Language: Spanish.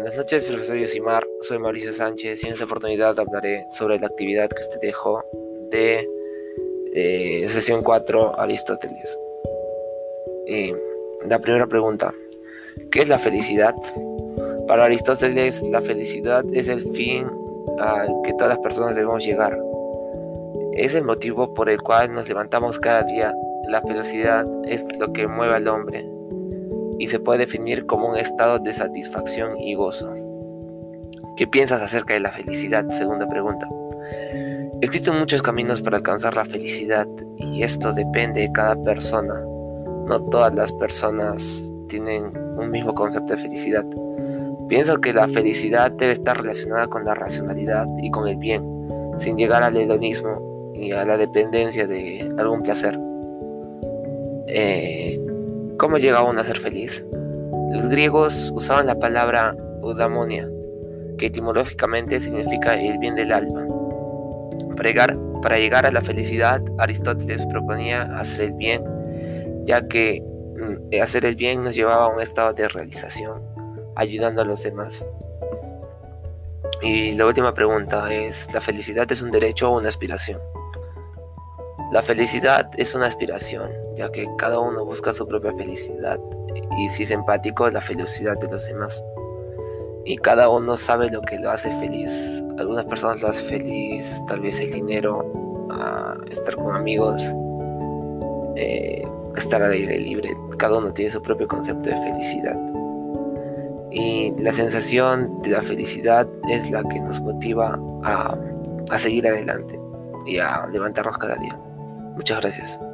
Buenas noches, profesor Yosimar. Soy Mauricio Sánchez y en esta oportunidad hablaré sobre la actividad que usted dejó de, sesión 4 Aristóteles. Y la primera pregunta, ¿qué es la felicidad? Para Aristóteles, la felicidad es el fin al que todas las personas debemos llegar. Es el motivo por el cual nos levantamos cada día. La felicidad es lo que mueve al hombre y se puede definir como un estado de satisfacción y gozo. ¿Qué piensas acerca de la felicidad? Segunda pregunta. Existen muchos caminos para alcanzar la felicidad y esto depende de cada persona. No todas las personas tienen un mismo concepto de felicidad. Pienso que la felicidad debe estar relacionada con la racionalidad y con el bien, sin llegar al hedonismo y a la dependencia de algún placer. Eh, ¿Cómo llega uno a ser feliz? Los griegos usaban la palabra eudaimonia, que etimológicamente significa el bien del alma. Para llegar, para llegar a la felicidad, Aristóteles proponía hacer el bien, ya que mm, hacer el bien nos llevaba a un estado de realización, ayudando a los demás. Y la última pregunta es, ¿la felicidad es un derecho o una aspiración? La felicidad es una aspiración, ya que cada uno busca su propia felicidad y si es empático, la felicidad de los demás. Y cada uno sabe lo que lo hace feliz. Algunas personas lo hacen feliz, tal vez el dinero, estar con amigos, eh, estar al aire libre. Cada uno tiene su propio concepto de felicidad. Y la sensación de la felicidad es la que nos motiva a seguir adelante y a levantarnos cada día. Muchas gracias.